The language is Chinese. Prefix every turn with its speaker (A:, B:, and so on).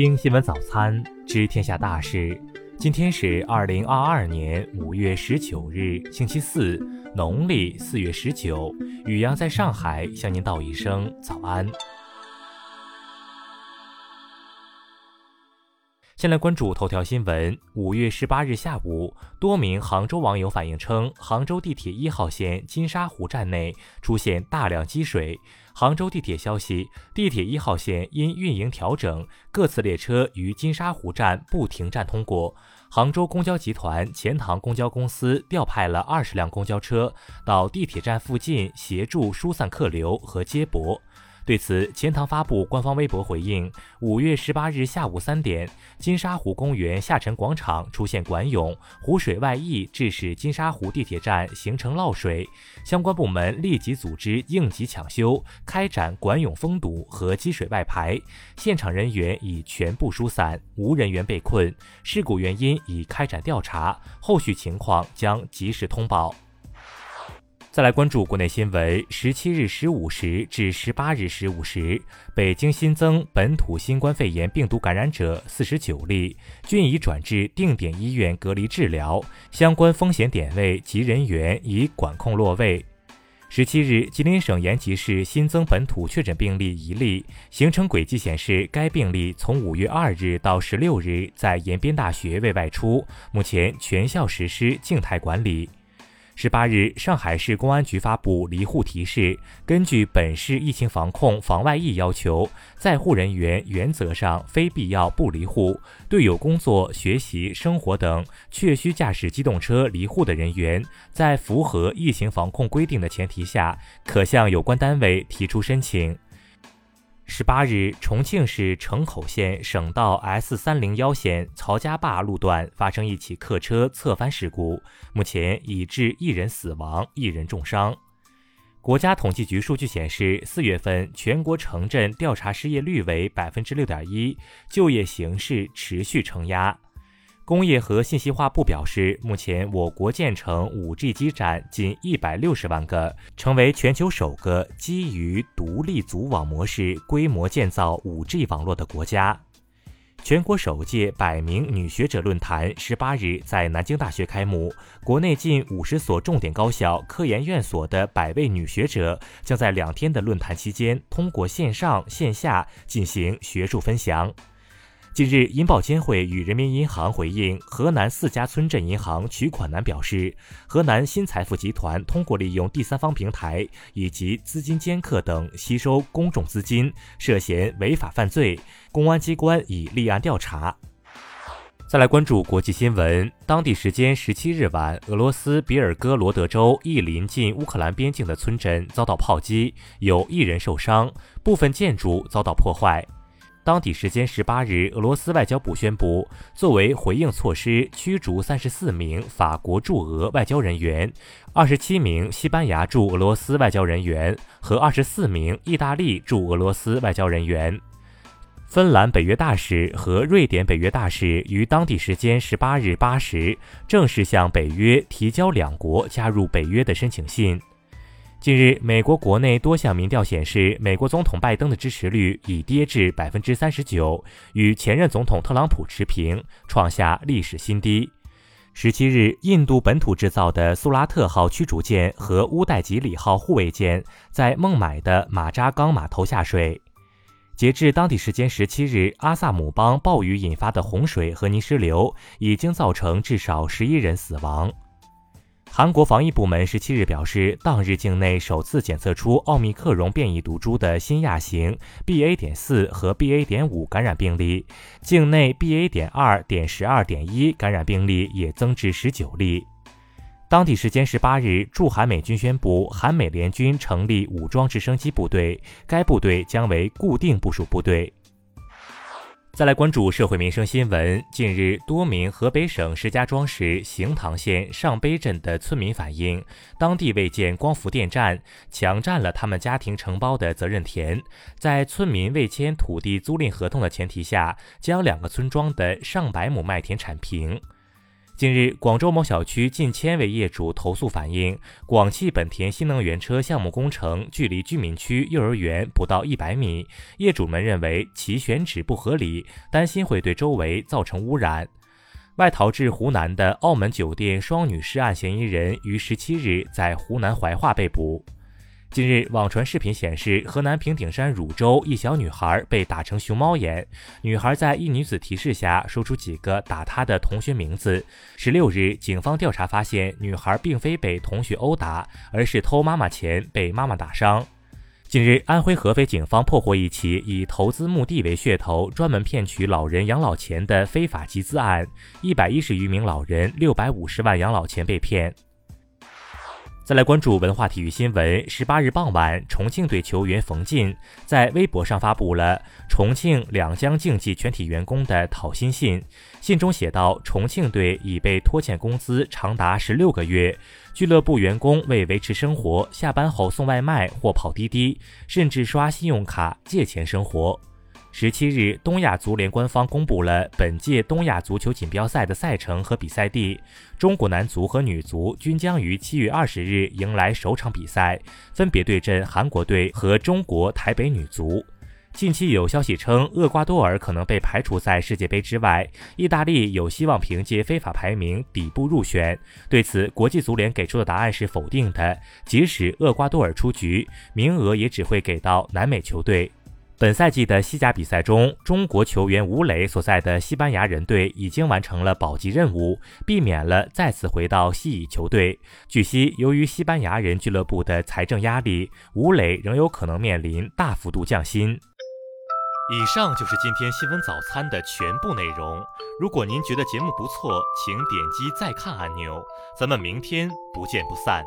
A: 听新闻早餐，知天下大事。今天是二零二二年五月十九日，星期四，农历四月十九。雨阳在上海向您道一声早安。先来关注头条新闻。五月十八日下午，多名杭州网友反映称，杭州地铁一号线金沙湖站内出现大量积水。杭州地铁消息，地铁一号线因运营调整，各次列车于金沙湖站不停站通过。杭州公交集团钱塘公交公司调派了二十辆公交车到地铁站附近协助疏散客流和接驳。对此，钱塘发布官方微博回应：五月十八日下午三点，金沙湖公园下沉广场出现管涌，湖水外溢，致使金沙湖地铁站形成涝水。相关部门立即组织应急抢修，开展管涌封堵和积水外排。现场人员已全部疏散，无人员被困。事故原因已开展调查，后续情况将及时通报。再来关注国内新闻。十七日十五时至十八日十五时，北京新增本土新冠肺炎病毒感染者四十九例，均已转至定点医院隔离治疗，相关风险点位及人员已管控落位。十七日，吉林省延吉市新增本土确诊病例一例，行程轨迹显示，该病例从五月二日到十六日在延边大学未外出，目前全校实施静态管理。十八日，上海市公安局发布离沪提示，根据本市疫情防控防外溢要求，在沪人员原则上非必要不离沪。对有工作、学习、生活等确需驾驶机动车离沪的人员，在符合疫情防控规定的前提下，可向有关单位提出申请。十八日，重庆市城口县省道 S 三零幺线曹家坝路段发生一起客车侧翻事故，目前已致一人死亡，一人重伤。国家统计局数据显示，四月份全国城镇调查失业率为百分之六点一，就业形势持续承压。工业和信息化部表示，目前我国建成 5G 基站近一百六十万个，成为全球首个基于独立组网模式规模建造 5G 网络的国家。全国首届百名女学者论坛十八日在南京大学开幕，国内近五十所重点高校、科研院所的百位女学者将在两天的论坛期间，通过线上线下进行学术分享。近日，银保监会与人民银行回应河南四家村镇银行取款难表示，河南新财富集团通过利用第三方平台以及资金掮客等吸收公众资金，涉嫌违法犯罪，公安机关已立案调查。再来关注国际新闻，当地时间十七日晚，俄罗斯别尔哥罗德州一临近乌克兰边境的村镇遭到炮击，有一人受伤，部分建筑遭到破坏。当地时间十八日，俄罗斯外交部宣布，作为回应措施，驱逐三十四名法国驻俄外交人员、二十七名西班牙驻俄罗斯外交人员和二十四名意大利驻俄罗斯外交人员。芬兰北约大使和瑞典北约大使于当地时间十八日八时正式向北约提交两国加入北约的申请信。近日，美国国内多项民调显示，美国总统拜登的支持率已跌至百分之三十九，与前任总统特朗普持平，创下历史新低。十七日，印度本土制造的苏拉特号驱逐舰和乌代吉里号护卫舰在孟买的马扎冈码头下水。截至当地时间十七日，阿萨姆邦暴雨引发的洪水和泥石流已经造成至少十一人死亡。韩国防疫部门十七日表示，当日境内首次检测出奥密克戎变异毒株的新亚型 BA. 点四和 BA. 点五感染病例，境内 BA. 点二点十二点一感染病例也增至十九例。当地时间十八日，驻韩美军宣布，韩美联军成立武装直升机部队，该部队将为固定部署部队。再来关注社会民生新闻。近日，多名河北省石家庄市行塘县上碑镇的村民反映，当地未建光伏电站，强占了他们家庭承包的责任田，在村民未签土地租赁合同的前提下，将两个村庄的上百亩麦田铲平。近日，广州某小区近千位业主投诉反映，广汽本田新能源车项目工程距离居民区幼儿园不到一百米，业主们认为其选址不合理，担心会对周围造成污染。外逃至湖南的澳门酒店双女尸案嫌疑人于十七日在湖南怀化被捕。近日，网传视频显示，河南平顶山汝州一小女孩被打成熊猫眼。女孩在一女子提示下，说出几个打她的同学名字。十六日，警方调查发现，女孩并非被同学殴打，而是偷妈妈钱被妈妈打伤。近日，安徽合肥警方破获一起以投资墓地为噱头，专门骗取老人养老钱的非法集资案，一百一十余名老人六百五十万养老钱被骗。再来关注文化体育新闻。十八日傍晚，重庆队球员冯晋在微博上发布了重庆两江竞技全体员工的讨薪信。信中写道：“重庆队已被拖欠工资长达十六个月，俱乐部员工为维持生活，下班后送外卖或跑滴滴，甚至刷信用卡借钱生活。”十七日，东亚足联官方公布了本届东亚足球锦标赛的赛程和比赛地。中国男足和女足均将于七月二十日迎来首场比赛，分别对阵韩国队和中国台北女足。近期有消息称，厄瓜多尔可能被排除在世界杯之外，意大利有希望凭借非法排名底部入选。对此，国际足联给出的答案是否定的，即使厄瓜多尔出局，名额也只会给到南美球队。本赛季的西甲比赛中，中国球员吴磊所在的西班牙人队已经完成了保级任务，避免了再次回到西乙球队。据悉，由于西班牙人俱乐部的财政压力，吴磊仍有可能面临大幅度降薪。以上就是今天新闻早餐的全部内容。如果您觉得节目不错，请点击再看按钮。咱们明天不见不散。